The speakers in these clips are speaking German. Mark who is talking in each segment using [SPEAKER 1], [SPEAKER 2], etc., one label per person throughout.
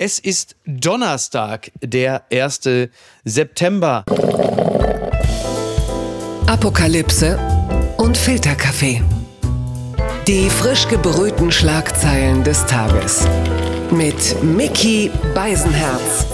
[SPEAKER 1] Es ist Donnerstag, der 1. September.
[SPEAKER 2] Apokalypse und Filterkaffee. Die frisch gebrühten Schlagzeilen des Tages. Mit Mickey Beisenherz.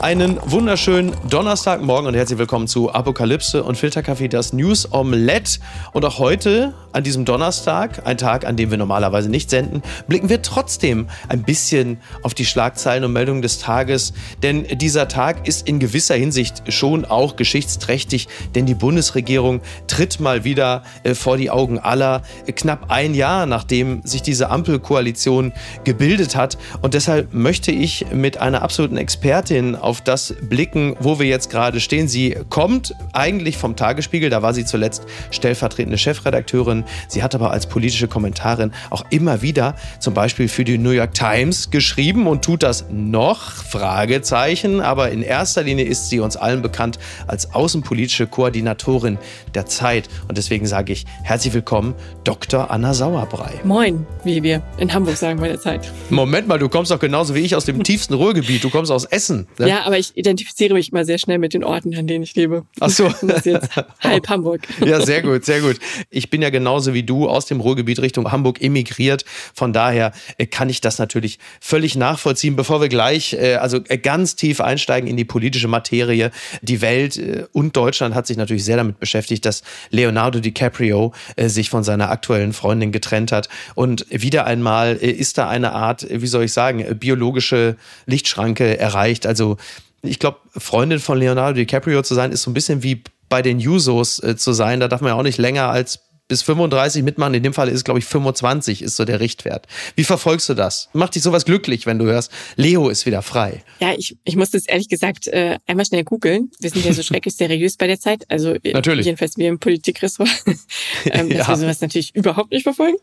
[SPEAKER 1] Einen wunderschönen Donnerstagmorgen und herzlich willkommen zu Apokalypse und Filterkaffee, das News Omelette. Und auch heute, an diesem Donnerstag, ein Tag, an dem wir normalerweise nicht senden, blicken wir trotzdem ein bisschen auf die Schlagzeilen und Meldungen des Tages. Denn dieser Tag ist in gewisser Hinsicht schon auch geschichtsträchtig, denn die Bundesregierung tritt mal wieder äh, vor die Augen aller. Knapp ein Jahr, nachdem sich diese Ampelkoalition gebildet hat. Und deshalb möchte ich mit einer absoluten Expertin auf das blicken, wo wir jetzt gerade stehen. Sie kommt eigentlich vom Tagesspiegel, da war sie zuletzt stellvertretende Chefredakteurin. Sie hat aber als politische Kommentarin auch immer wieder zum Beispiel für die New York Times geschrieben und tut das noch, Fragezeichen. Aber in erster Linie ist sie uns allen bekannt als außenpolitische Koordinatorin der Zeit. Und deswegen sage ich herzlich willkommen, Dr. Anna Sauerbrei.
[SPEAKER 3] Moin, wie wir in Hamburg sagen bei der Zeit.
[SPEAKER 1] Moment mal, du kommst doch genauso wie ich aus dem tiefsten Ruhrgebiet. Du kommst aus Essen.
[SPEAKER 3] Ne? Ja, aber ich identifiziere mich mal sehr schnell mit den Orten, an denen ich lebe.
[SPEAKER 1] Ach so.
[SPEAKER 3] Das ist jetzt halb Hamburg.
[SPEAKER 1] Ja, sehr gut, sehr gut. Ich bin ja genauso wie du aus dem Ruhrgebiet Richtung Hamburg emigriert. Von daher äh, kann ich das natürlich völlig nachvollziehen. Bevor wir gleich äh, also äh, ganz tief einsteigen in die politische Materie, die Welt und Deutschland hat sich natürlich sehr damit beschäftigt, dass Leonardo DiCaprio sich von seiner aktuellen Freundin getrennt hat. Und wieder einmal ist da eine Art, wie soll ich sagen, biologische Lichtschranke erreicht. Also ich glaube, Freundin von Leonardo DiCaprio zu sein, ist so ein bisschen wie bei den Jusos zu sein. Da darf man ja auch nicht länger als bis 35 mitmachen. In dem Fall ist glaube ich, 25 ist so der Richtwert. Wie verfolgst du das? Macht dich sowas glücklich, wenn du hörst, Leo ist wieder frei?
[SPEAKER 3] Ja, ich, ich muss das ehrlich gesagt äh, einmal schnell googeln. Wir sind ja so schrecklich seriös bei der Zeit. Also
[SPEAKER 1] äh, natürlich.
[SPEAKER 3] jedenfalls wir im Politikressort. ähm, dass ja. wir sowas natürlich überhaupt nicht verfolgen.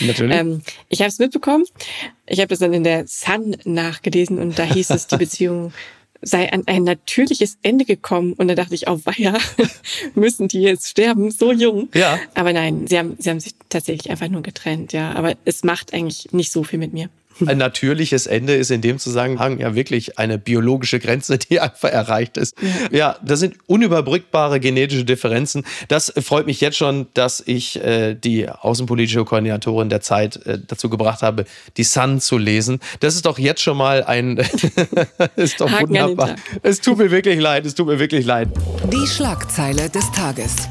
[SPEAKER 1] Natürlich. ähm,
[SPEAKER 3] ich habe es mitbekommen. Ich habe das dann in der Sun nachgelesen und da hieß es, die Beziehung sei an ein natürliches Ende gekommen. Und da dachte ich, oh weia, müssen die jetzt sterben, so jung.
[SPEAKER 1] Ja.
[SPEAKER 3] Aber nein, sie haben, sie haben sich tatsächlich einfach nur getrennt, ja. Aber es macht eigentlich nicht so viel mit mir.
[SPEAKER 1] Ein natürliches Ende ist in dem Zusammenhang ja wirklich eine biologische Grenze, die einfach erreicht ist. Ja, das sind unüberbrückbare genetische Differenzen. Das freut mich jetzt schon, dass ich äh, die außenpolitische Koordinatorin der Zeit äh, dazu gebracht habe, die Sun zu lesen. Das ist doch jetzt schon mal ein. ist doch
[SPEAKER 3] Haken
[SPEAKER 1] wunderbar. Es tut mir wirklich leid, es tut mir wirklich leid.
[SPEAKER 2] Die Schlagzeile des Tages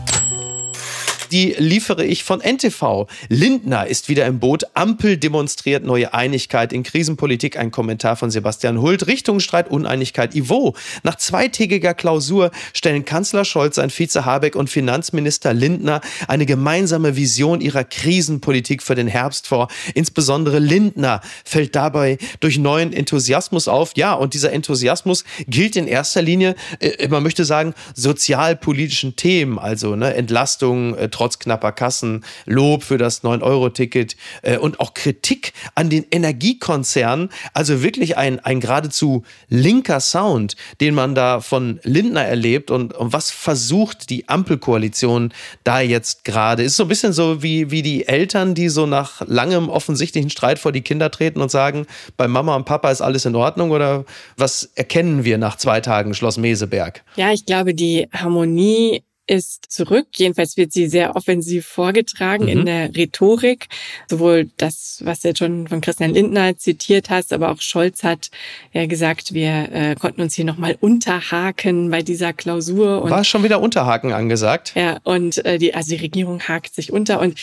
[SPEAKER 1] die liefere ich von NTV. Lindner ist wieder im Boot. Ampel demonstriert neue Einigkeit in Krisenpolitik. Ein Kommentar von Sebastian Hult. Richtungsstreit, Uneinigkeit. Ivo. Nach zweitägiger Klausur stellen Kanzler Scholz, sein Vize Habeck und Finanzminister Lindner eine gemeinsame Vision ihrer Krisenpolitik für den Herbst vor. Insbesondere Lindner fällt dabei durch neuen Enthusiasmus auf. Ja, und dieser Enthusiasmus gilt in erster Linie, äh, man möchte sagen, sozialpolitischen Themen, also ne, Entlastung, äh, trotz knapper Kassen, Lob für das 9-Euro-Ticket äh, und auch Kritik an den Energiekonzernen. Also wirklich ein, ein geradezu linker Sound, den man da von Lindner erlebt und, und was versucht die Ampelkoalition da jetzt gerade. Ist so ein bisschen so wie, wie die Eltern, die so nach langem offensichtlichen Streit vor die Kinder treten und sagen, bei Mama und Papa ist alles in Ordnung oder was erkennen wir nach zwei Tagen Schloss Meseberg?
[SPEAKER 3] Ja, ich glaube, die Harmonie ist zurück. Jedenfalls wird sie sehr offensiv vorgetragen mhm. in der Rhetorik. Sowohl das, was du jetzt schon von Christian Lindner zitiert hast, aber auch Scholz hat ja gesagt, wir äh, konnten uns hier nochmal unterhaken bei dieser Klausur.
[SPEAKER 1] Und, War schon wieder Unterhaken angesagt?
[SPEAKER 3] Ja, und äh, die, also die Regierung hakt sich unter und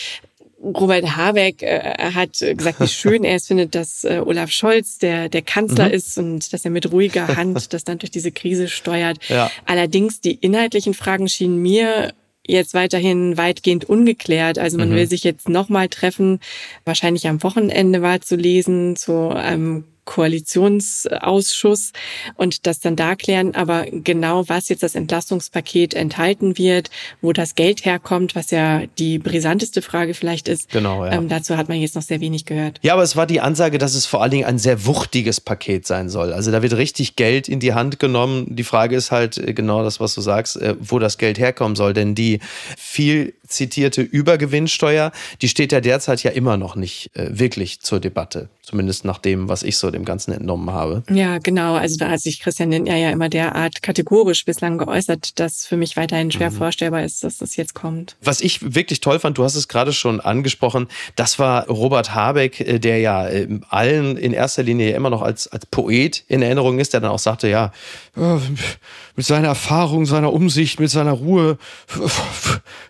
[SPEAKER 3] Robert Habeck äh, hat gesagt, wie schön er es findet, dass äh, Olaf Scholz der, der Kanzler mhm. ist und dass er mit ruhiger Hand das dann durch diese Krise steuert.
[SPEAKER 1] Ja.
[SPEAKER 3] Allerdings die inhaltlichen Fragen schienen mir jetzt weiterhin weitgehend ungeklärt. Also man mhm. will sich jetzt nochmal treffen. Wahrscheinlich am Wochenende war zu lesen zu einem Koalitionsausschuss und das dann da klären. Aber genau, was jetzt das Entlastungspaket enthalten wird, wo das Geld herkommt, was ja die brisanteste Frage vielleicht ist,
[SPEAKER 1] genau, ja.
[SPEAKER 3] ähm, dazu hat man jetzt noch sehr wenig gehört.
[SPEAKER 1] Ja, aber es war die Ansage, dass es vor allen Dingen ein sehr wuchtiges Paket sein soll. Also da wird richtig Geld in die Hand genommen. Die Frage ist halt äh, genau das, was du sagst, äh, wo das Geld herkommen soll. Denn die viel zitierte Übergewinnsteuer, die steht ja derzeit ja immer noch nicht äh, wirklich zur Debatte. Zumindest nach dem, was ich so dem Ganzen entnommen habe.
[SPEAKER 3] Ja, genau. Also da hat sich Christian Lindner ja immer derart kategorisch bislang geäußert, dass für mich weiterhin schwer mhm. vorstellbar ist, dass das jetzt kommt.
[SPEAKER 1] Was ich wirklich toll fand, du hast es gerade schon angesprochen, das war Robert Habeck, äh, der ja äh, allen in erster Linie immer noch als, als Poet in Erinnerung ist, der dann auch sagte, ja, äh, mit seiner Erfahrung, seiner Umsicht, mit seiner Ruhe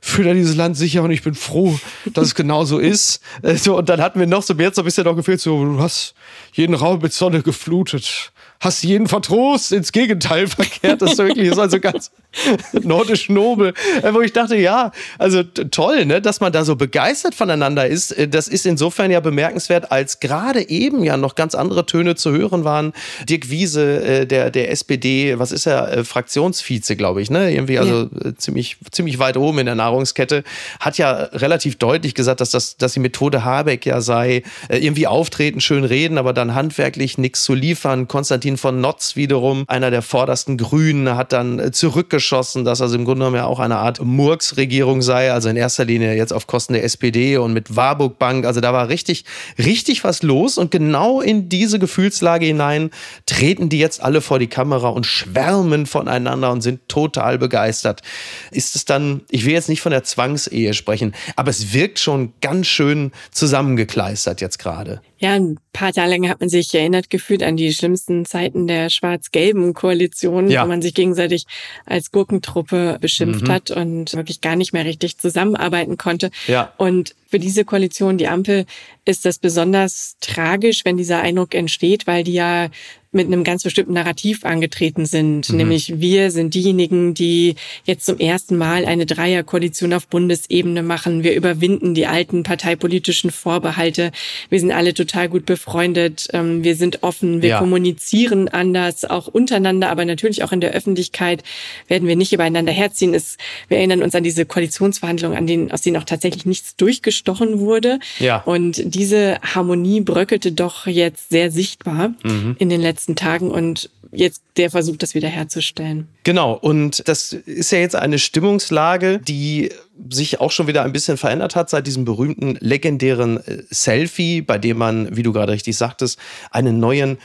[SPEAKER 1] führt er dieses Land sicher und ich bin froh, dass es genau so ist. Und dann hatten wir noch so, mir jetzt so ein bisschen noch gefehlt, so, du hast jeden Raum mit Sonne geflutet hast jeden vertrost, ins Gegenteil verkehrt. Das ist wirklich ist also ganz nordisch nobel. Wo ich dachte, ja, also toll, ne, dass man da so begeistert voneinander ist. Äh, das ist insofern ja bemerkenswert, als gerade eben ja noch ganz andere Töne zu hören waren. Dirk Wiese, äh, der, der SPD, was ist er, äh, Fraktionsvize, glaube ich, ne? Irgendwie also ja. ziemlich, ziemlich weit oben in der Nahrungskette, hat ja relativ deutlich gesagt, dass das, dass die Methode Habeck ja sei, irgendwie auftreten, schön reden, aber dann handwerklich nichts zu liefern. Konstantin Martin von Notz wiederum, einer der vordersten Grünen, hat dann äh, zurückgeschossen, dass also im Grunde genommen ja auch eine Art Murks-Regierung sei, also in erster Linie jetzt auf Kosten der SPD und mit Warburg Bank. Also da war richtig, richtig was los und genau in diese Gefühlslage hinein treten die jetzt alle vor die Kamera und schwärmen voneinander und sind total begeistert. Ist es dann, ich will jetzt nicht von der Zwangsehe sprechen, aber es wirkt schon ganz schön zusammengekleistert jetzt gerade.
[SPEAKER 3] Ja, ein paar Tage lang hat man sich erinnert gefühlt an die schlimmsten Zeiten der schwarz-gelben Koalition, ja. wo man sich gegenseitig als Gurkentruppe beschimpft mhm. hat und wirklich gar nicht mehr richtig zusammenarbeiten konnte. Ja. Und für diese Koalition, die Ampel, ist das besonders tragisch, wenn dieser Eindruck entsteht, weil die ja mit einem ganz bestimmten Narrativ angetreten sind. Mhm. Nämlich wir sind diejenigen, die jetzt zum ersten Mal eine Dreierkoalition auf Bundesebene machen. Wir überwinden die alten parteipolitischen Vorbehalte. Wir sind alle total gut befreundet. Ähm, wir sind offen. Wir ja. kommunizieren anders, auch untereinander, aber natürlich auch in der Öffentlichkeit werden wir nicht übereinander herziehen. Es, wir erinnern uns an diese Koalitionsverhandlungen, an denen, aus denen auch tatsächlich nichts durchgestochen wurde. Ja. Und diese Harmonie bröckelte doch jetzt sehr sichtbar mhm. in den letzten Tagen und jetzt der Versuch, das wiederherzustellen.
[SPEAKER 1] Genau, und das ist ja jetzt eine Stimmungslage, die sich auch schon wieder ein bisschen verändert hat seit diesem berühmten legendären äh, Selfie, bei dem man, wie du gerade richtig sagtest, einen neuen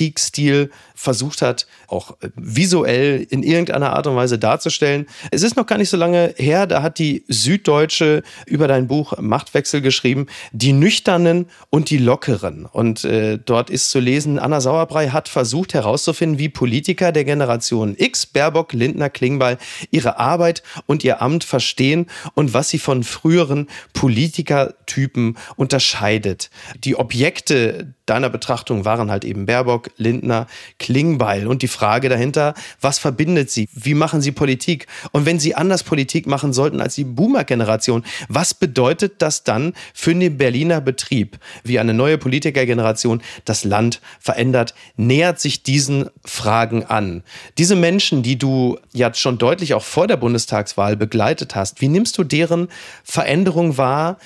[SPEAKER 1] Politikstil versucht hat, auch äh, visuell in irgendeiner Art und Weise darzustellen. Es ist noch gar nicht so lange her, da hat die Süddeutsche über dein Buch Machtwechsel geschrieben, die Nüchternen und die Lockeren. Und äh, dort ist zu lesen, Anna Sauerbrei hat versucht herauszufinden, wie Politiker der Generation X, Baerbock, Lindner, Klingbeil, ihre Arbeit und ihr Amt verstehen und was sie von früheren Politikertypen unterscheidet. Die Objekte deiner Betrachtung waren halt eben Baerbock, Lindner, Klingbeil und die Frage dahinter, was verbindet sie? Wie machen sie Politik? Und wenn sie anders Politik machen sollten als die Boomer-Generation, was bedeutet das dann für den Berliner Betrieb? Wie eine neue Politikergeneration das Land verändert, nähert sich diesen Fragen an. Diese Menschen, die du ja schon deutlich auch vor der Bundestagswahl begleitet hast, wie nimmst du deren Veränderung wahr?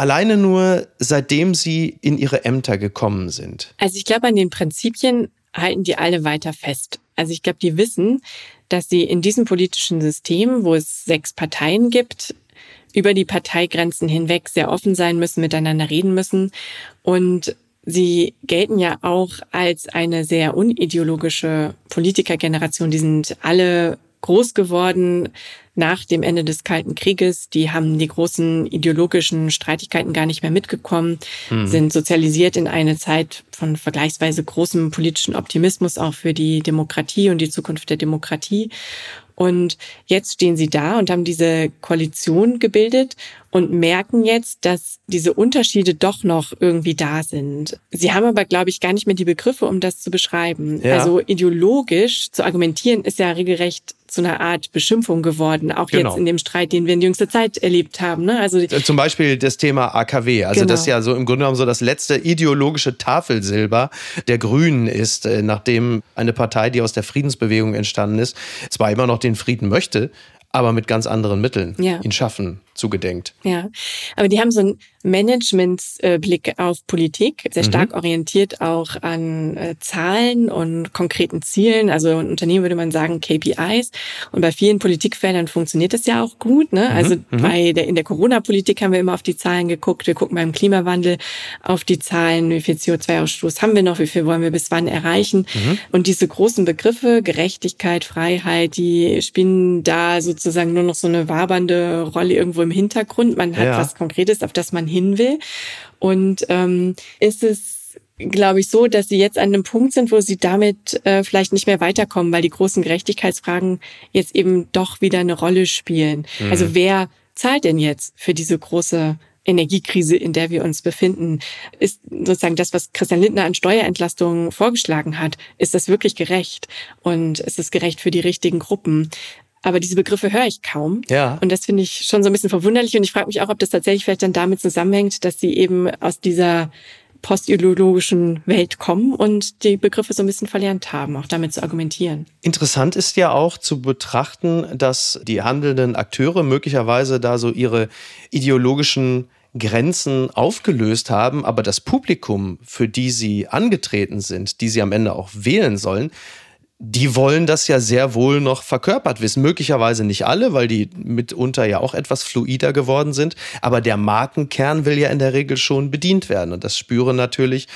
[SPEAKER 1] Alleine nur seitdem sie in ihre Ämter gekommen sind.
[SPEAKER 3] Also ich glaube, an den Prinzipien halten die alle weiter fest. Also ich glaube, die wissen, dass sie in diesem politischen System, wo es sechs Parteien gibt, über die Parteigrenzen hinweg sehr offen sein müssen, miteinander reden müssen. Und sie gelten ja auch als eine sehr unideologische Politikergeneration. Die sind alle groß geworden nach dem Ende des Kalten Krieges. Die haben die großen ideologischen Streitigkeiten gar nicht mehr mitgekommen, mhm. sind sozialisiert in eine Zeit von vergleichsweise großem politischen Optimismus auch für die Demokratie und die Zukunft der Demokratie. Und jetzt stehen sie da und haben diese Koalition gebildet und merken jetzt, dass diese Unterschiede doch noch irgendwie da sind. Sie haben aber, glaube ich, gar nicht mehr die Begriffe, um das zu beschreiben. Ja. Also ideologisch zu argumentieren ist ja regelrecht zu einer Art Beschimpfung geworden, auch genau. jetzt in dem Streit, den wir in jüngster Zeit erlebt haben. Ne?
[SPEAKER 1] Also Zum Beispiel das Thema AKW. Also genau. das ja so im Grunde genommen so das letzte ideologische Tafelsilber der Grünen ist, äh, nachdem eine Partei, die aus der Friedensbewegung entstanden ist, zwar immer noch den Frieden möchte, aber mit ganz anderen Mitteln ja. ihn schaffen zugedenkt.
[SPEAKER 3] Ja, aber die haben so einen Managementsblick auf Politik, sehr stark mhm. orientiert auch an äh, Zahlen und konkreten Zielen. Also ein Unternehmen würde man sagen KPIs. Und bei vielen Politikfeldern funktioniert das ja auch gut. Ne? Mhm. Also mhm. bei der, in der Corona-Politik haben wir immer auf die Zahlen geguckt. Wir gucken beim Klimawandel auf die Zahlen. Wie viel CO2-Ausstoß haben wir noch? Wie viel wollen wir bis wann erreichen? Mhm. Und diese großen Begriffe, Gerechtigkeit, Freiheit, die spielen da sozusagen nur noch so eine wabernde Rolle irgendwo im Hintergrund. Man hat ja. was Konkretes, auf das man hin will. Und ähm, ist es glaube ich, so, dass sie jetzt an einem Punkt sind, wo sie damit äh, vielleicht nicht mehr weiterkommen, weil die großen Gerechtigkeitsfragen jetzt eben doch wieder eine Rolle spielen. Mhm. Also wer zahlt denn jetzt für diese große Energiekrise, in der wir uns befinden, ist sozusagen das, was Christian Lindner an Steuerentlastungen vorgeschlagen hat, ist das wirklich gerecht? Und ist es gerecht für die richtigen Gruppen? Aber diese Begriffe höre ich kaum. Ja. Und das finde ich schon so ein bisschen verwunderlich. Und ich frage mich auch, ob das tatsächlich vielleicht dann damit zusammenhängt, dass sie eben aus dieser postideologischen Welt kommen und die Begriffe so ein bisschen verlernt haben, auch damit zu argumentieren.
[SPEAKER 1] Interessant ist ja auch zu betrachten, dass die handelnden Akteure möglicherweise da so ihre ideologischen Grenzen aufgelöst haben, aber das Publikum, für die sie angetreten sind, die sie am Ende auch wählen sollen, die wollen das ja sehr wohl noch verkörpert wissen. Möglicherweise nicht alle, weil die mitunter ja auch etwas fluider geworden sind. Aber der Markenkern will ja in der Regel schon bedient werden. Und das spüren natürlich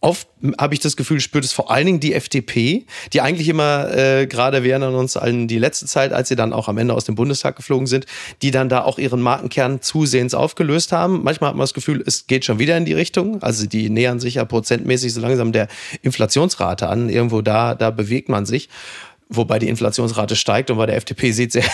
[SPEAKER 1] oft habe ich das Gefühl, spürt es vor allen Dingen die FDP, die eigentlich immer, äh, gerade wir erinnern uns an die letzte Zeit, als sie dann auch am Ende aus dem Bundestag geflogen sind, die dann da auch ihren Markenkern zusehends aufgelöst haben. Manchmal hat man das Gefühl, es geht schon wieder in die Richtung. Also die nähern sich ja prozentmäßig so langsam der Inflationsrate an. Irgendwo da, da bewegt man sich wobei die Inflationsrate steigt und bei der FDP sieht es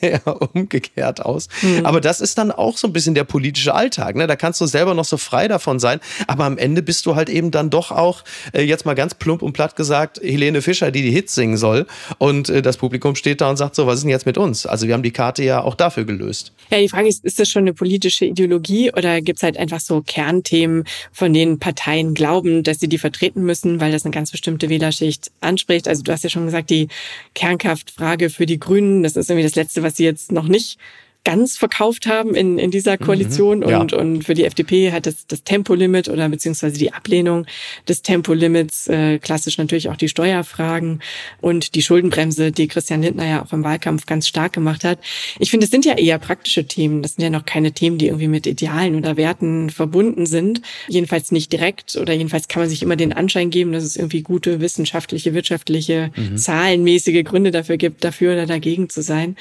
[SPEAKER 1] sehr umgekehrt aus. Mhm. Aber das ist dann auch so ein bisschen der politische Alltag. Ne? Da kannst du selber noch so frei davon sein, aber am Ende bist du halt eben dann doch auch, äh, jetzt mal ganz plump und platt gesagt, Helene Fischer, die die Hits singen soll und äh, das Publikum steht da und sagt so, was ist denn jetzt mit uns? Also wir haben die Karte ja auch dafür gelöst.
[SPEAKER 3] Ja, die Frage ist, ist das schon eine politische Ideologie oder gibt es halt einfach so Kernthemen, von denen Parteien glauben, dass sie die vertreten müssen, weil das eine ganz bestimmte Wählerschicht anspricht? Also du hast ja schon gesagt, die Kernkraftfrage für die Grünen. Das ist irgendwie das Letzte, was sie jetzt noch nicht ganz verkauft haben in, in dieser mhm. Koalition. Mhm, ja. und, und für die FDP hat das, das Tempolimit oder beziehungsweise die Ablehnung des Tempolimits, äh, klassisch natürlich auch die Steuerfragen und die Schuldenbremse, die Christian Lindner ja auch im Wahlkampf ganz stark gemacht hat. Ich finde, es sind ja eher praktische Themen. Das sind ja noch keine Themen, die irgendwie mit Idealen oder Werten verbunden sind. Jedenfalls nicht direkt oder jedenfalls kann man sich immer den Anschein geben, dass es irgendwie gute wissenschaftliche, wirtschaftliche, mhm. zahlenmäßige Gründe dafür gibt, dafür oder dagegen zu sein.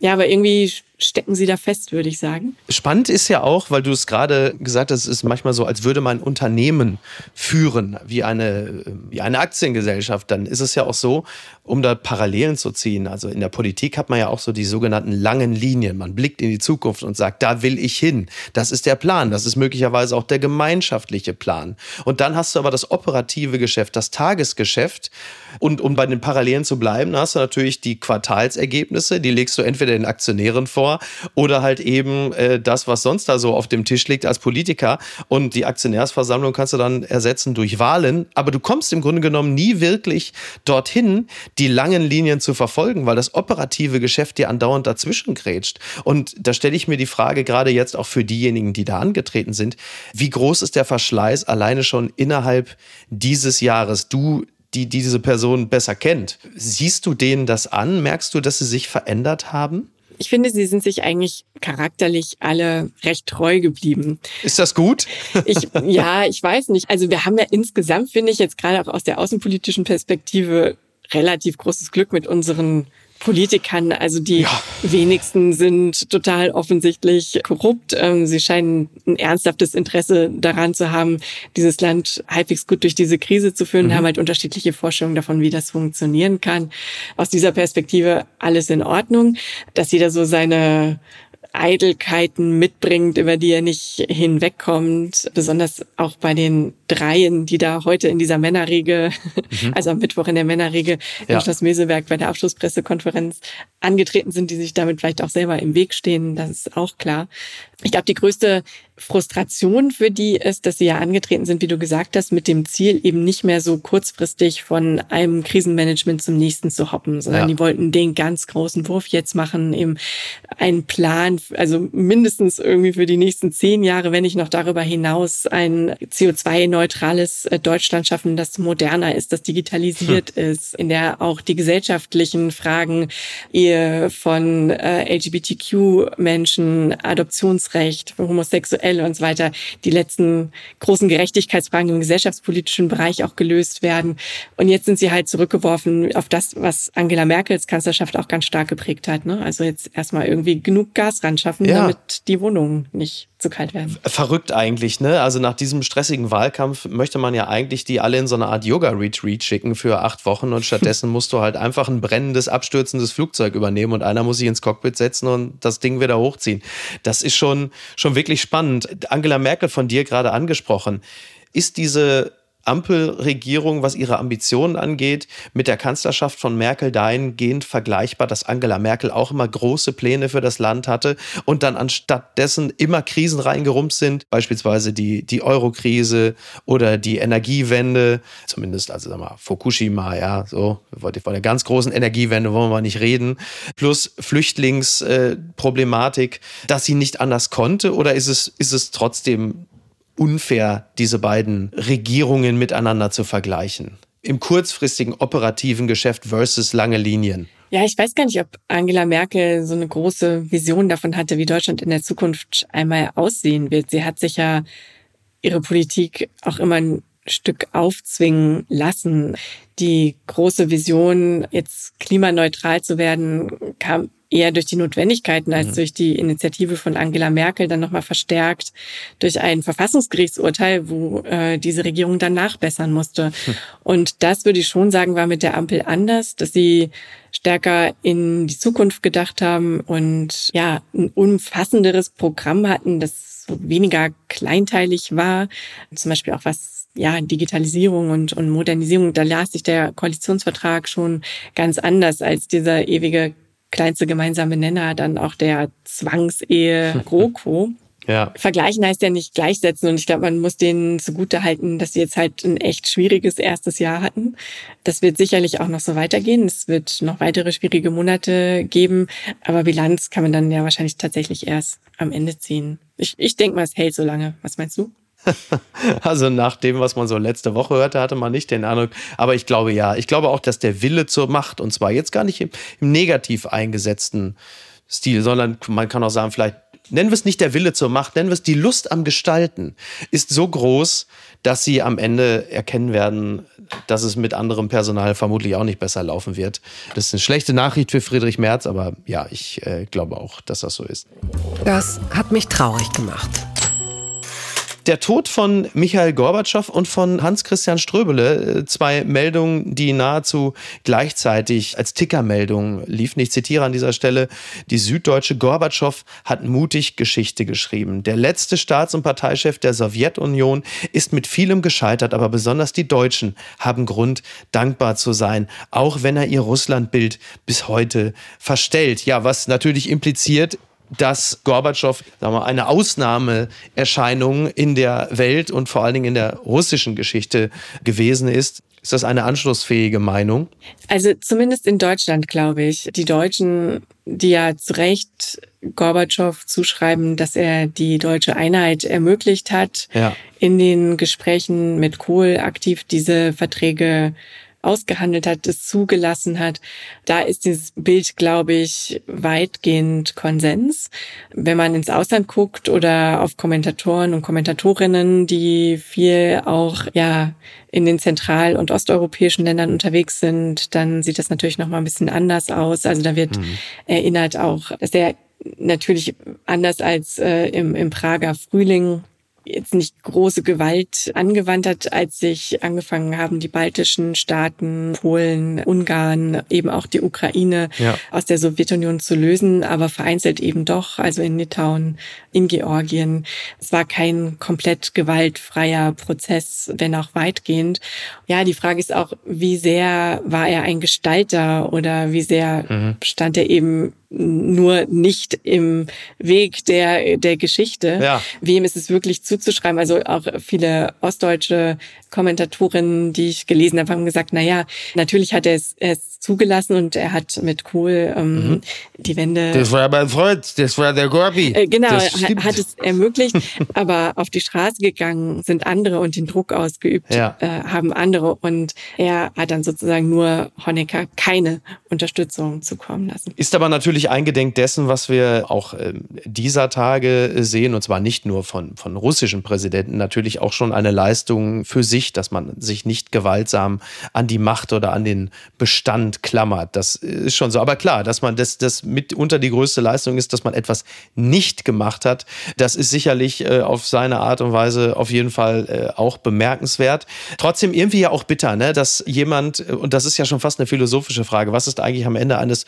[SPEAKER 3] Ja, aber irgendwie stecken Sie da fest, würde ich sagen.
[SPEAKER 1] Spannend ist ja auch, weil du es gerade gesagt hast, es ist manchmal so, als würde man ein Unternehmen führen, wie eine, wie eine Aktiengesellschaft. Dann ist es ja auch so, um da Parallelen zu ziehen. Also in der Politik hat man ja auch so die sogenannten langen Linien. Man blickt in die Zukunft und sagt, da will ich hin. Das ist der Plan. Das ist möglicherweise auch der gemeinschaftliche Plan. Und dann hast du aber das operative Geschäft, das Tagesgeschäft. Und um bei den Parallelen zu bleiben, hast du natürlich die Quartalsergebnisse. Die legst du entweder den Aktionären vor oder halt eben äh, das, was sonst da so auf dem Tisch liegt als Politiker. Und die Aktionärsversammlung kannst du dann ersetzen durch Wahlen. Aber du kommst im Grunde genommen nie wirklich dorthin, die langen Linien zu verfolgen, weil das operative Geschäft dir andauernd dazwischen grätscht. Und da stelle ich mir die Frage gerade jetzt auch für diejenigen, die da angetreten sind, wie groß ist der Verschleiß alleine schon innerhalb dieses Jahres? Du die diese Person besser kennt. Siehst du denen das an? Merkst du, dass sie sich verändert haben?
[SPEAKER 3] Ich finde, sie sind sich eigentlich charakterlich alle recht treu geblieben.
[SPEAKER 1] Ist das gut?
[SPEAKER 3] Ich, ja, ich weiß nicht. Also wir haben ja insgesamt, finde ich, jetzt gerade auch aus der außenpolitischen Perspektive relativ großes Glück mit unseren Politikern. Also die ja. wenigsten sind total offensichtlich korrupt. Ähm, sie scheinen ein ernsthaftes Interesse daran zu haben, dieses Land halbwegs gut durch diese Krise zu führen, mhm. haben halt unterschiedliche Vorstellungen davon, wie das funktionieren kann. Aus dieser Perspektive alles in Ordnung, dass jeder so seine Eitelkeiten mitbringt, über die er nicht hinwegkommt. Besonders auch bei den Dreien, die da heute in dieser Männerriege, mhm. also am Mittwoch in der Männerriege ja. in Schloss Meseberg bei der Abschlusspressekonferenz angetreten sind, die sich damit vielleicht auch selber im Weg stehen. Das ist auch klar. Ich glaube, die größte Frustration für die ist, dass sie ja angetreten sind, wie du gesagt hast, mit dem Ziel eben nicht mehr so kurzfristig von einem Krisenmanagement zum nächsten zu hoppen, sondern ja. die wollten den ganz großen Wurf jetzt machen, eben einen Plan also mindestens irgendwie für die nächsten zehn Jahre, wenn nicht noch darüber hinaus, ein CO2-neutrales äh, Deutschland schaffen, das moderner ist, das digitalisiert hm. ist, in der auch die gesellschaftlichen Fragen Ehe von äh, LGBTQ-Menschen, Adoptionsrecht, Homosexuelle und so weiter, die letzten großen Gerechtigkeitsfragen im gesellschaftspolitischen Bereich auch gelöst werden. Und jetzt sind sie halt zurückgeworfen auf das, was Angela Merkels Kanzlerschaft auch ganz stark geprägt hat. Ne? Also jetzt erstmal irgendwie genug Gas ran schaffen, ja. damit die Wohnungen nicht zu kalt werden.
[SPEAKER 1] Verrückt eigentlich, ne? Also nach diesem stressigen Wahlkampf möchte man ja eigentlich die alle in so eine Art Yoga-Retreat schicken für acht Wochen und stattdessen musst du halt einfach ein brennendes, abstürzendes Flugzeug übernehmen und einer muss sich ins Cockpit setzen und das Ding wieder hochziehen. Das ist schon, schon wirklich spannend. Angela Merkel von dir gerade angesprochen. Ist diese Ampelregierung, was ihre Ambitionen angeht, mit der Kanzlerschaft von Merkel dahingehend vergleichbar, dass Angela Merkel auch immer große Pläne für das Land hatte und dann anstatt dessen immer Krisen reingerumpt sind, beispielsweise die, die Euro-Krise oder die Energiewende, zumindest, also sag mal, Fukushima, ja, so, von der ganz großen Energiewende wollen wir nicht reden, plus Flüchtlingsproblematik, dass sie nicht anders konnte oder ist es, ist es trotzdem unfair, diese beiden Regierungen miteinander zu vergleichen. Im kurzfristigen operativen Geschäft versus lange Linien.
[SPEAKER 3] Ja, ich weiß gar nicht, ob Angela Merkel so eine große Vision davon hatte, wie Deutschland in der Zukunft einmal aussehen wird. Sie hat sich ja ihre Politik auch immer ein Stück aufzwingen lassen. Die große Vision, jetzt klimaneutral zu werden, kam eher durch die Notwendigkeiten als mhm. durch die Initiative von Angela Merkel dann nochmal verstärkt durch ein Verfassungsgerichtsurteil, wo äh, diese Regierung dann nachbessern musste. Mhm. Und das würde ich schon sagen, war mit der Ampel anders, dass sie stärker in die Zukunft gedacht haben und ja, ein umfassenderes Programm hatten, das weniger kleinteilig war. Zum Beispiel auch was ja, Digitalisierung und, und Modernisierung, da las sich der Koalitionsvertrag schon ganz anders als dieser ewige kleinste gemeinsame Nenner dann auch der Zwangsehe GroKo. Ja. Vergleichen heißt ja nicht gleichsetzen und ich glaube, man muss denen zugute halten, dass sie jetzt halt ein echt schwieriges erstes Jahr hatten. Das wird sicherlich auch noch so weitergehen. Es wird noch weitere schwierige Monate geben, aber Bilanz kann man dann ja wahrscheinlich tatsächlich erst am Ende ziehen. Ich, ich denke mal, es hält so lange. Was meinst du?
[SPEAKER 1] also nach dem, was man so letzte Woche hörte, hatte man nicht den Eindruck. Aber ich glaube ja, ich glaube auch, dass der Wille zur Macht, und zwar jetzt gar nicht im, im negativ eingesetzten Stil, sondern man kann auch sagen, vielleicht nennen wir es nicht der Wille zur Macht, nennen wir es die Lust am Gestalten, ist so groß, dass sie am Ende erkennen werden, dass es mit anderem Personal vermutlich auch nicht besser laufen wird. Das ist eine schlechte Nachricht für Friedrich Merz, aber ja, ich äh, glaube auch, dass das so ist.
[SPEAKER 2] Das hat mich traurig gemacht.
[SPEAKER 1] Der Tod von Michael Gorbatschow und von Hans-Christian Ströbele, äh, zwei Meldungen, die nahezu gleichzeitig als Tickermeldung liefen. Ich zitiere an dieser Stelle, die süddeutsche Gorbatschow hat mutig Geschichte geschrieben. Der letzte Staats- und Parteichef der Sowjetunion ist mit vielem gescheitert, aber besonders die Deutschen haben Grund, dankbar zu sein, auch wenn er ihr Russlandbild bis heute verstellt. Ja, was natürlich impliziert, dass Gorbatschow sagen wir, eine Ausnahmeerscheinung in der Welt und vor allen Dingen in der russischen Geschichte gewesen ist. Ist das eine anschlussfähige Meinung?
[SPEAKER 3] Also zumindest in Deutschland, glaube ich. Die Deutschen, die ja zu Recht Gorbatschow zuschreiben, dass er die deutsche Einheit ermöglicht hat, ja. in den Gesprächen mit Kohl aktiv diese Verträge ausgehandelt hat, es zugelassen hat. Da ist dieses Bild, glaube ich, weitgehend Konsens. Wenn man ins Ausland guckt oder auf Kommentatoren und Kommentatorinnen, die viel auch ja in den zentral- und osteuropäischen Ländern unterwegs sind, dann sieht das natürlich noch mal ein bisschen anders aus. Also da wird mhm. erinnert auch, dass er natürlich anders als äh, im, im Prager Frühling jetzt nicht große Gewalt angewandt hat, als sich angefangen haben, die baltischen Staaten, Polen, Ungarn, eben auch die Ukraine ja. aus der Sowjetunion zu lösen, aber vereinzelt eben doch, also in Litauen, in Georgien. Es war kein komplett gewaltfreier Prozess, wenn auch weitgehend. Ja, die Frage ist auch, wie sehr war er ein Gestalter oder wie sehr mhm. stand er eben nur nicht im Weg der, der Geschichte. Ja. Wem ist es wirklich zuzuschreiben? Also auch viele ostdeutsche Kommentatorinnen, die ich gelesen habe, haben gesagt, na ja, natürlich hat er es, er es zugelassen und er hat mit Kohl ähm, mhm. die Wende.
[SPEAKER 1] Das war mein Freund, das war der Gorbi.
[SPEAKER 3] Äh, genau, hat es ermöglicht. aber auf die Straße gegangen sind andere und den Druck ausgeübt ja. äh, haben andere. Und er hat dann sozusagen nur Honecker keine Unterstützung zukommen lassen.
[SPEAKER 1] Ist aber natürlich eingedenk dessen, was wir auch äh, dieser Tage sehen, und zwar nicht nur von, von russischen Präsidenten, natürlich auch schon eine Leistung für sich, dass man sich nicht gewaltsam an die Macht oder an den Bestand klammert. Das ist schon so. Aber klar, dass man das, das mitunter die größte Leistung ist, dass man etwas nicht gemacht hat, das ist sicherlich äh, auf seine Art und Weise auf jeden Fall äh, auch bemerkenswert. Trotzdem irgendwie ja auch bitter, ne, dass jemand, und das ist ja schon fast eine philosophische Frage, was ist eigentlich am Ende eines,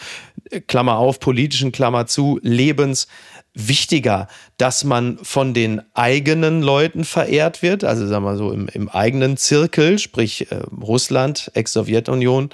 [SPEAKER 1] äh, Klammer auf, politischen Klammer zu, Lebens, wichtiger, dass man von den eigenen Leuten verehrt wird, also sagen wir so im, im eigenen Zirkel, sprich äh, Russland, Ex-Sowjetunion,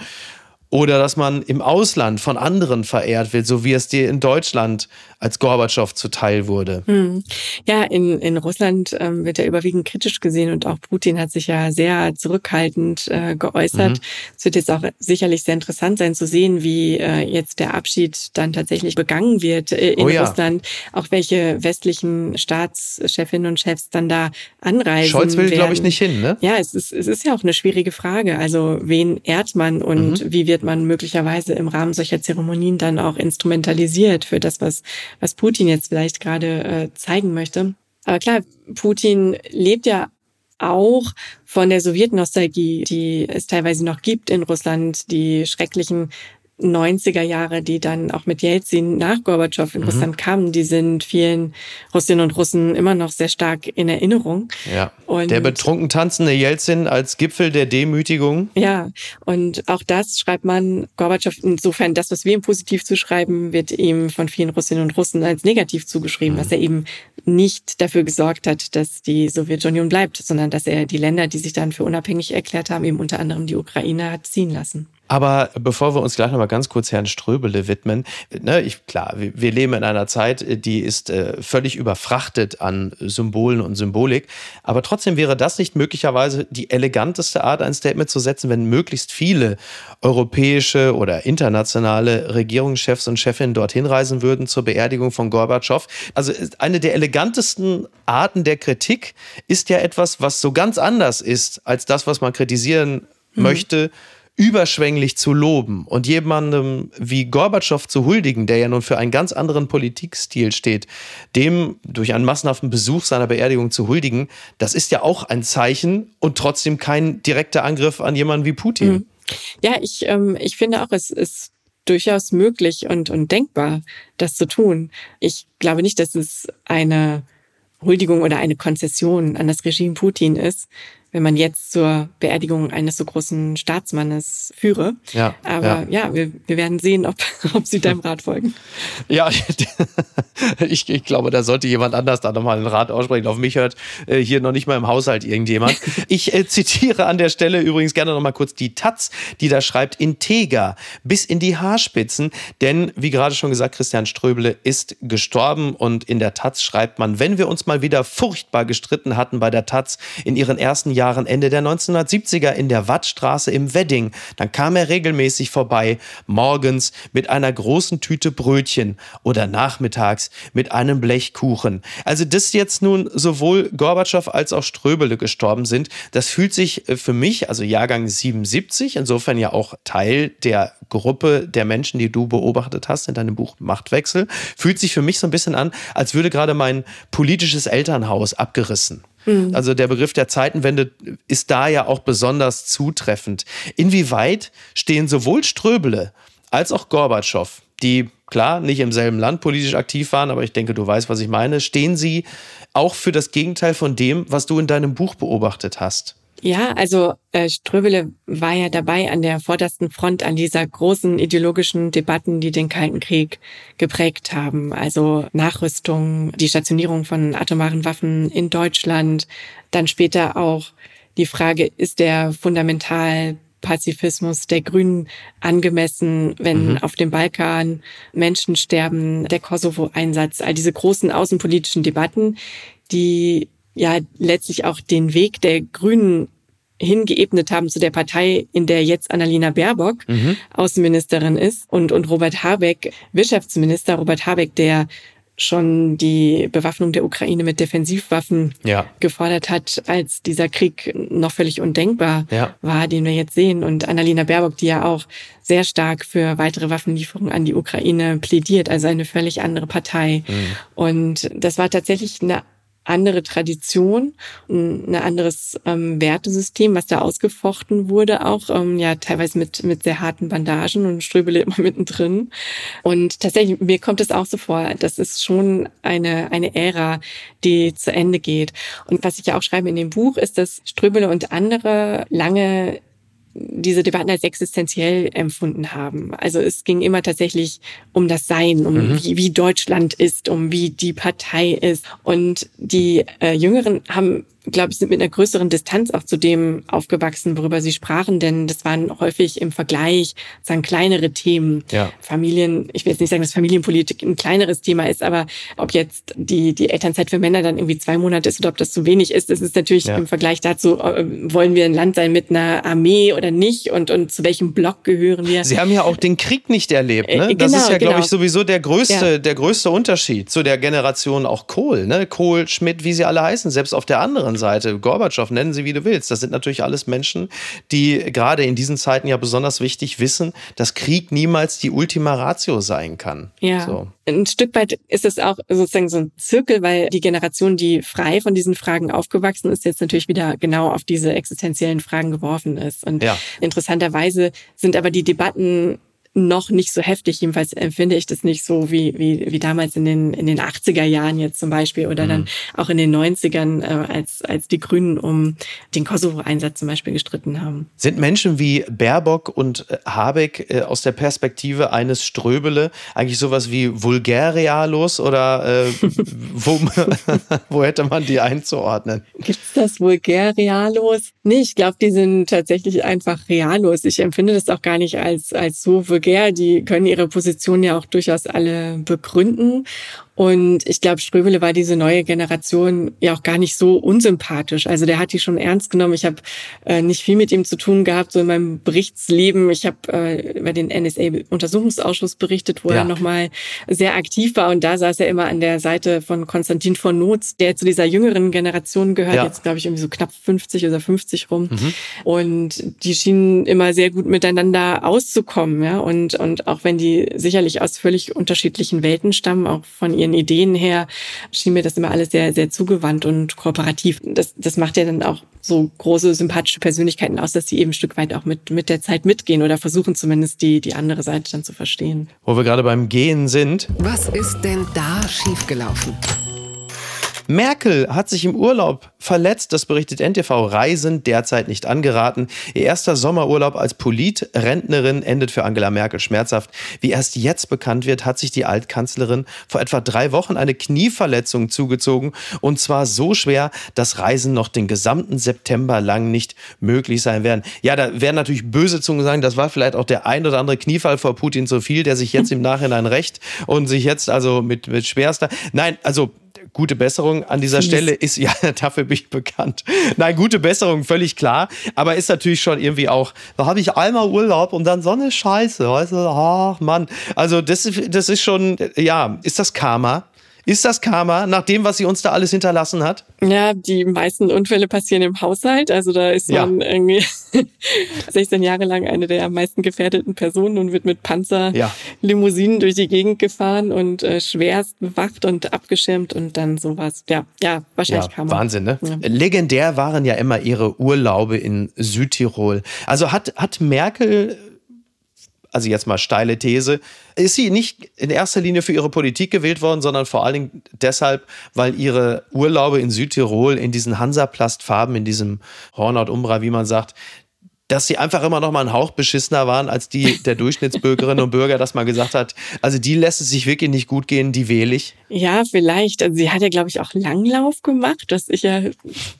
[SPEAKER 1] oder dass man im Ausland von anderen verehrt wird, so wie es dir in Deutschland als Gorbatschow zuteil wurde. Hm.
[SPEAKER 3] Ja, in, in Russland ähm, wird er überwiegend kritisch gesehen und auch Putin hat sich ja sehr zurückhaltend äh, geäußert. Mhm. Es wird jetzt auch sicherlich sehr interessant sein zu sehen, wie äh, jetzt der Abschied dann tatsächlich begangen wird äh, in oh ja. Russland. Auch welche westlichen Staatschefinnen und Chefs dann da anreisen.
[SPEAKER 1] Scholz will, glaube ich, nicht hin, ne?
[SPEAKER 3] Ja, es ist, es ist ja auch eine schwierige Frage. Also wen ehrt man und mhm. wie wird man möglicherweise im Rahmen solcher Zeremonien dann auch instrumentalisiert für das, was was Putin jetzt vielleicht gerade äh, zeigen möchte. Aber klar, Putin lebt ja auch von der Sowjetnostalgie, die es teilweise noch gibt in Russland, die schrecklichen 90er Jahre, die dann auch mit Jelzin nach Gorbatschow in mhm. Russland kamen, die sind vielen Russinnen und Russen immer noch sehr stark in Erinnerung.
[SPEAKER 1] Ja. Und der betrunken tanzende Jelzin als Gipfel der Demütigung.
[SPEAKER 3] Ja, und auch das schreibt man Gorbatschow, insofern das, was wir ihm positiv zuschreiben, wird ihm von vielen Russinnen und Russen als negativ zugeschrieben, mhm. dass er eben nicht dafür gesorgt hat, dass die Sowjetunion bleibt, sondern dass er die Länder, die sich dann für unabhängig erklärt haben, eben unter anderem die Ukraine, hat ziehen lassen.
[SPEAKER 1] Aber bevor wir uns gleich nochmal ganz kurz Herrn Ströbele widmen, ne, ich, klar, wir, wir, leben in einer Zeit, die ist äh, völlig überfrachtet an Symbolen und Symbolik. Aber trotzdem wäre das nicht möglicherweise die eleganteste Art, ein Statement zu setzen, wenn möglichst viele europäische oder internationale Regierungschefs und Chefinnen dorthin reisen würden zur Beerdigung von Gorbatschow. Also eine der elegantesten Arten der Kritik ist ja etwas, was so ganz anders ist als das, was man kritisieren mhm. möchte überschwänglich zu loben und jemandem wie Gorbatschow zu huldigen, der ja nun für einen ganz anderen Politikstil steht, dem durch einen massenhaften Besuch seiner Beerdigung zu huldigen, das ist ja auch ein Zeichen und trotzdem kein direkter Angriff an jemanden wie Putin. Mhm.
[SPEAKER 3] Ja, ich, ähm, ich finde auch, es ist durchaus möglich und, und denkbar, das zu tun. Ich glaube nicht, dass es eine Huldigung oder eine Konzession an das Regime Putin ist, wenn man jetzt zur Beerdigung eines so großen Staatsmannes führe. Ja, Aber ja, ja wir, wir werden sehen, ob, ob Sie deinem Rat folgen.
[SPEAKER 1] Ja, ich, ich glaube, da sollte jemand anders da nochmal einen Rat aussprechen. Auf mich hört äh, hier noch nicht mal im Haushalt irgendjemand. Ich äh, zitiere an der Stelle übrigens gerne nochmal kurz die Taz, die da schreibt, integer bis in die Haarspitzen. Denn, wie gerade schon gesagt, Christian Ströbele ist gestorben und in der Taz schreibt man, wenn wir uns mal wieder furchtbar gestritten hatten bei der Taz in ihren ersten Jahren, Jahren, Ende der 1970er in der Wattstraße im Wedding. Dann kam er regelmäßig vorbei, morgens mit einer großen Tüte Brötchen oder nachmittags mit einem Blechkuchen. Also, dass jetzt nun sowohl Gorbatschow als auch Ströbele gestorben sind, das fühlt sich äh, für mich, also Jahrgang 77, insofern ja auch Teil der Gruppe der Menschen, die du beobachtet hast in deinem Buch Machtwechsel, fühlt sich für mich so ein bisschen an, als würde gerade mein politisches Elternhaus abgerissen. Mhm. Also der Begriff der Zeitenwende ist da ja auch besonders zutreffend. Inwieweit stehen sowohl Ströbele als auch Gorbatschow, die klar nicht im selben Land politisch aktiv waren, aber ich denke, du weißt, was ich meine, stehen sie auch für das Gegenteil von dem, was du in deinem Buch beobachtet hast?
[SPEAKER 3] Ja, also äh, Ströbele war ja dabei an der vordersten Front an dieser großen ideologischen Debatten, die den Kalten Krieg geprägt haben. Also Nachrüstung, die Stationierung von atomaren Waffen in Deutschland, dann später auch die Frage, ist der fundamental Pazifismus der Grünen angemessen, wenn mhm. auf dem Balkan Menschen sterben, der Kosovo-Einsatz, all diese großen außenpolitischen Debatten, die ja letztlich auch den Weg der Grünen hingeebnet haben zu der Partei, in der jetzt Annalena Baerbock mhm. Außenministerin ist und, und Robert Habeck Wirtschaftsminister. Robert Habeck, der schon die Bewaffnung der Ukraine mit Defensivwaffen ja. gefordert hat, als dieser Krieg noch völlig undenkbar ja. war, den wir jetzt sehen. Und Annalena Baerbock, die ja auch sehr stark für weitere Waffenlieferungen an die Ukraine plädiert, also eine völlig andere Partei. Mhm. Und das war tatsächlich eine andere Tradition, ein anderes ähm, Wertesystem, was da ausgefochten wurde, auch ähm, ja teilweise mit mit sehr harten Bandagen und Ströbele immer mittendrin. Und tatsächlich mir kommt es auch so vor, das ist schon eine eine Ära, die zu Ende geht. Und was ich ja auch schreibe in dem Buch, ist, dass Ströbele und andere lange diese Debatten als existenziell empfunden haben. Also es ging immer tatsächlich um das Sein, um mhm. wie, wie Deutschland ist, um wie die Partei ist. Und die äh, Jüngeren haben glaube ich, sind mit einer größeren Distanz auch zu dem aufgewachsen, worüber Sie sprachen, denn das waren häufig im Vergleich, sagen kleinere Themen. Ja. Familien, ich will jetzt nicht sagen, dass Familienpolitik ein kleineres Thema ist, aber ob jetzt die, die Elternzeit für Männer dann irgendwie zwei Monate ist oder ob das zu wenig ist, das ist natürlich ja. im Vergleich dazu, äh, wollen wir ein Land sein mit einer Armee oder nicht und, und zu welchem Block gehören wir.
[SPEAKER 1] Sie haben ja auch den Krieg nicht erlebt, ne? Äh, das genau, ist ja, glaube genau. ich, sowieso der größte, ja. der größte Unterschied zu der Generation auch Kohl, ne? Kohl, Schmidt, wie sie alle heißen, selbst auf der anderen anderen Seite, Gorbatschow, nennen sie wie du willst, das sind natürlich alles Menschen, die gerade in diesen Zeiten ja besonders wichtig wissen, dass Krieg niemals die Ultima Ratio sein kann.
[SPEAKER 3] Ja. So. Ein Stück weit ist es auch sozusagen so ein Zirkel, weil die Generation, die frei von diesen Fragen aufgewachsen ist, jetzt natürlich wieder genau auf diese existenziellen Fragen geworfen ist. Und ja. interessanterweise sind aber die Debatten noch nicht so heftig. Jedenfalls empfinde ich das nicht so wie, wie, wie damals in den, in den 80er Jahren jetzt zum Beispiel oder mhm. dann auch in den 90ern, äh, als, als die Grünen um den Kosovo-Einsatz zum Beispiel gestritten haben.
[SPEAKER 1] Sind Menschen wie Baerbock und äh, Habeck äh, aus der Perspektive eines Ströbele eigentlich sowas wie vulgärrealos oder äh, wo, wo hätte man die einzuordnen?
[SPEAKER 3] Gibt's das vulgärrealos? Nee, ich glaube, die sind tatsächlich einfach realos. Ich empfinde das auch gar nicht als, als so vulgär vulgär, die können ihre Position ja auch durchaus alle begründen. Und ich glaube, Ströbele war diese neue Generation ja auch gar nicht so unsympathisch. Also der hat die schon ernst genommen. Ich habe äh, nicht viel mit ihm zu tun gehabt, so in meinem Berichtsleben. Ich habe äh, über den NSA-Untersuchungsausschuss berichtet, wo ja. er nochmal sehr aktiv war. Und da saß er immer an der Seite von Konstantin von Notz, der zu dieser jüngeren Generation gehört. Ja. Jetzt, glaube ich, irgendwie so knapp 50 oder 50 rum. Mhm. Und die schienen immer sehr gut miteinander auszukommen. Ja? Und, und auch wenn die sicherlich aus völlig unterschiedlichen Welten stammen, auch von ihren Ideen her schien mir das immer alles sehr, sehr zugewandt und kooperativ. Das, das macht ja dann auch so große sympathische Persönlichkeiten aus, dass sie eben ein Stück weit auch mit, mit der Zeit mitgehen oder versuchen zumindest die, die andere Seite dann zu verstehen.
[SPEAKER 1] Wo wir gerade beim Gehen sind.
[SPEAKER 2] Was ist denn da schiefgelaufen?
[SPEAKER 1] Merkel hat sich im Urlaub verletzt, das berichtet NTV. Reisen derzeit nicht angeraten. Ihr erster Sommerurlaub als Politrentnerin endet für Angela Merkel schmerzhaft. Wie erst jetzt bekannt wird, hat sich die Altkanzlerin vor etwa drei Wochen eine Knieverletzung zugezogen. Und zwar so schwer, dass Reisen noch den gesamten September lang nicht möglich sein werden. Ja, da werden natürlich böse Zungen sagen, das war vielleicht auch der ein oder andere Kniefall vor Putin zu viel, der sich jetzt im Nachhinein rächt und sich jetzt also mit, mit schwerster. Nein, also gute Besserung an dieser Fies. Stelle ist, ja, dafür bin ich bekannt. Nein, gute Besserung, völlig klar. Aber ist natürlich schon irgendwie auch, da habe ich einmal Urlaub und dann so eine Scheiße, weißt du, ach Mann. Also das, das ist schon, ja, ist das Karma? Ist das Karma, nach dem, was sie uns da alles hinterlassen hat?
[SPEAKER 3] Ja, die meisten Unfälle passieren im Haushalt. Also da ist man ja. irgendwie 16 Jahre lang eine der am meisten gefährdeten Personen und wird mit Panzer ja. Limousinen durch die Gegend gefahren und äh, schwerst bewacht und abgeschirmt und dann sowas. Ja, ja, wahrscheinlich ja, Karma.
[SPEAKER 1] Wahnsinn, ne? Ja. Legendär waren ja immer ihre Urlaube in Südtirol. Also hat, hat Merkel also jetzt mal steile These, ist sie nicht in erster Linie für ihre Politik gewählt worden, sondern vor allen Dingen deshalb, weil ihre Urlaube in Südtirol in diesen Hansaplastfarben, in diesem Hornhaut Umbra, wie man sagt, dass sie einfach immer noch mal einen Hauch beschissener waren, als die der Durchschnittsbürgerinnen und Bürger, dass man gesagt hat, also die lässt es sich wirklich nicht gut gehen, die wähle ich?
[SPEAKER 3] Ja, vielleicht. Also sie hat ja, glaube ich, auch Langlauf gemacht, was ich ja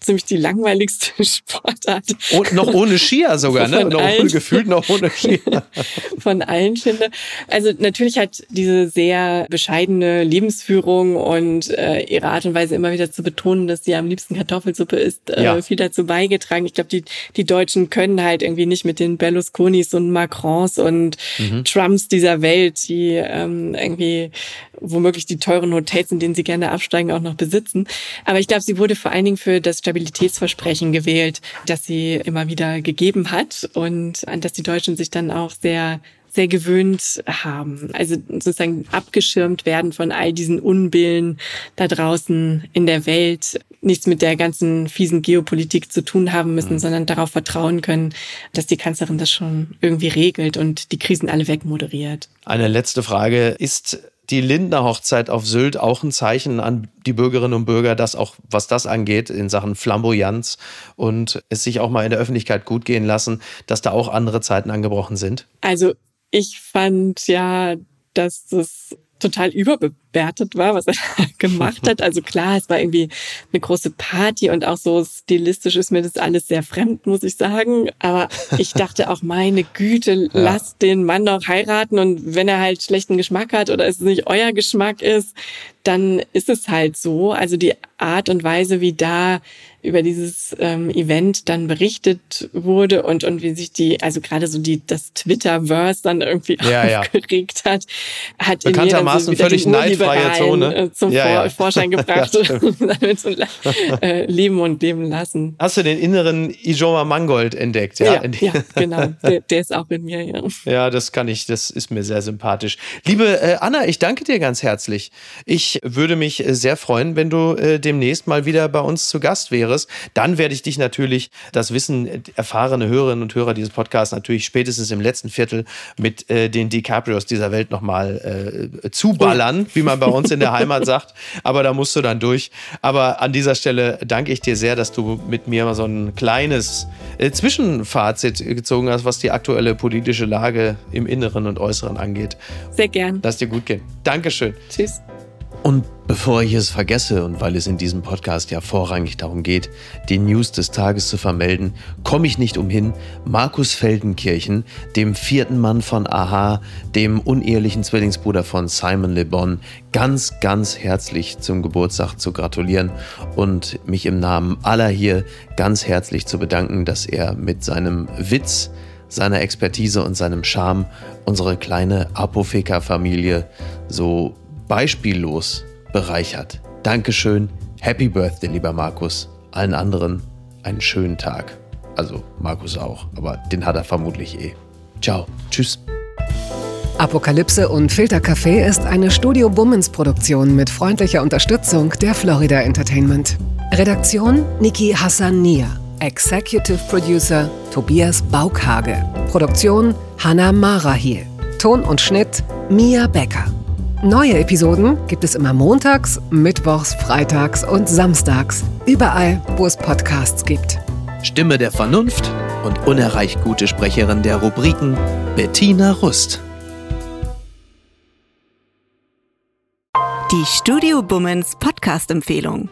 [SPEAKER 3] ziemlich die langweiligste Sportart.
[SPEAKER 1] Und noch ohne Skier sogar, ne? Noch ohne, gefühlt noch ohne Skier.
[SPEAKER 3] Von allen finde. Also natürlich hat diese sehr bescheidene Lebensführung und äh, ihre Art und Weise immer wieder zu betonen, dass sie am liebsten Kartoffelsuppe isst, äh, ja. viel dazu beigetragen. Ich glaube, die, die Deutschen können halt irgendwie nicht mit den Berlusconis und Macrons und mhm. Trumps dieser Welt, die ähm, irgendwie womöglich die teuren Hotels, in denen sie gerne absteigen, auch noch besitzen. Aber ich glaube, sie wurde vor allen Dingen für das Stabilitätsversprechen gewählt, das sie immer wieder gegeben hat und an das die Deutschen sich dann auch sehr sehr gewöhnt haben. Also sozusagen abgeschirmt werden von all diesen Unbillen da draußen in der Welt, nichts mit der ganzen fiesen Geopolitik zu tun haben müssen, mhm. sondern darauf vertrauen können, dass die Kanzlerin das schon irgendwie regelt und die Krisen alle wegmoderiert.
[SPEAKER 1] Eine letzte Frage. Ist die Lindner Hochzeit auf Sylt auch ein Zeichen an die Bürgerinnen und Bürger, dass auch was das angeht in Sachen Flamboyanz und es sich auch mal in der Öffentlichkeit gut gehen lassen, dass da auch andere Zeiten angebrochen sind?
[SPEAKER 3] Also ich fand ja, dass das total überbewertet war, was er gemacht hat. Also klar, es war irgendwie eine große Party und auch so stilistisch ist mir das alles sehr fremd, muss ich sagen. Aber ich dachte auch, meine Güte, ja. lasst den Mann doch heiraten und wenn er halt schlechten Geschmack hat oder es nicht euer Geschmack ist, dann ist es halt so. Also die Art und Weise, wie da über dieses ähm, Event dann berichtet wurde und, und wie sich die, also gerade so die, das Twitterverse dann irgendwie ja, aufgeregt ja. hat, hat
[SPEAKER 1] Bekanntermaßen in mir völlig neidfreie Zone
[SPEAKER 3] äh, zum ja, Vor Vorschein gebracht damit so, äh, leben und leben lassen.
[SPEAKER 1] Hast du den inneren Ijoma Mangold entdeckt?
[SPEAKER 3] Ja, ja, genau. Der, der, ist auch in mir, ja.
[SPEAKER 1] Ja, das kann ich, das ist mir sehr sympathisch. Liebe äh, Anna, ich danke dir ganz herzlich. Ich würde mich sehr freuen, wenn du äh, demnächst mal wieder bei uns zu Gast wärst. Dann werde ich dich natürlich, das wissen erfahrene Hörerinnen und Hörer dieses Podcasts, natürlich spätestens im letzten Viertel mit äh, den DiCaprios dieser Welt nochmal äh, zuballern, wie man bei uns in der Heimat sagt. Aber da musst du dann durch. Aber an dieser Stelle danke ich dir sehr, dass du mit mir mal so ein kleines äh, Zwischenfazit gezogen hast, was die aktuelle politische Lage im Inneren und Äußeren angeht.
[SPEAKER 3] Sehr gern.
[SPEAKER 1] Lass dir gut gehen. Dankeschön.
[SPEAKER 3] Tschüss.
[SPEAKER 1] Und bevor ich es vergesse und weil es in diesem Podcast ja vorrangig darum geht, die News des Tages zu vermelden, komme ich nicht umhin, Markus Feldenkirchen, dem vierten Mann von Aha, dem unehelichen Zwillingsbruder von Simon Le Bon, ganz, ganz herzlich zum Geburtstag zu gratulieren und mich im Namen aller hier ganz herzlich zu bedanken, dass er mit seinem Witz, seiner Expertise und seinem Charme unsere kleine Apothekerfamilie so beispiellos bereichert. Dankeschön, Happy Birthday, lieber Markus. Allen anderen einen schönen Tag. Also Markus auch, aber den hat er vermutlich eh. Ciao, tschüss.
[SPEAKER 2] Apokalypse und Filtercafé ist eine Studio Bummens Produktion mit freundlicher Unterstützung der Florida Entertainment. Redaktion Niki Hassania. Executive Producer Tobias Baukhage. Produktion Hannah Marahiel. Ton und Schnitt Mia Becker. Neue Episoden gibt es immer montags, mittwochs, freitags und samstags. Überall, wo es Podcasts gibt.
[SPEAKER 1] Stimme der Vernunft und unerreicht gute Sprecherin der Rubriken Bettina Rust.
[SPEAKER 4] Die Studio Bummens Podcast-Empfehlung.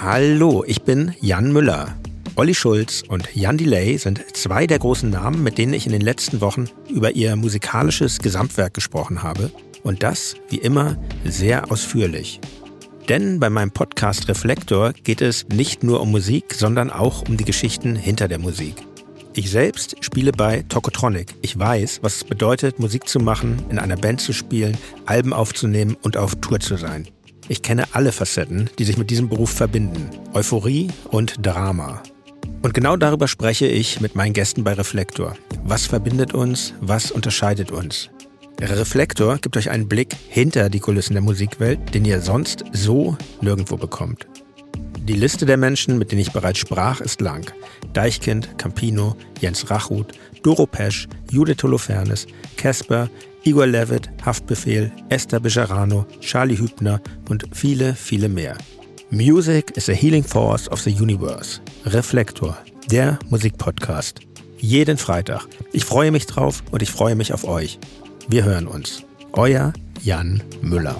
[SPEAKER 5] Hallo, ich bin Jan Müller. Olli Schulz und Jan Delay sind zwei der großen Namen, mit denen ich in den letzten Wochen über ihr musikalisches Gesamtwerk gesprochen habe und das, wie immer, sehr ausführlich. Denn bei meinem Podcast Reflektor geht es nicht nur um Musik, sondern auch um die Geschichten hinter der Musik. Ich selbst spiele bei Tokotronic. Ich weiß, was es bedeutet, Musik zu machen, in einer Band zu spielen, Alben aufzunehmen und auf Tour zu sein. Ich kenne alle Facetten, die sich mit diesem Beruf verbinden. Euphorie und Drama. Und genau darüber spreche ich mit meinen Gästen bei Reflektor. Was verbindet uns? Was unterscheidet uns? Der Reflektor gibt euch einen Blick hinter die Kulissen der Musikwelt, den ihr sonst so nirgendwo bekommt. Die Liste der Menschen, mit denen ich bereits sprach, ist lang. Deichkind, Campino, Jens Rachut, Doro Pesch, Judith Holofernes, Casper, Igor Levitt, Haftbefehl, Esther Bejarano, Charlie Hübner und viele, viele mehr. Music is a healing force of the universe. Reflektor, der Musikpodcast. Jeden Freitag. Ich freue mich drauf und ich freue mich auf euch. Wir hören uns. Euer Jan Müller.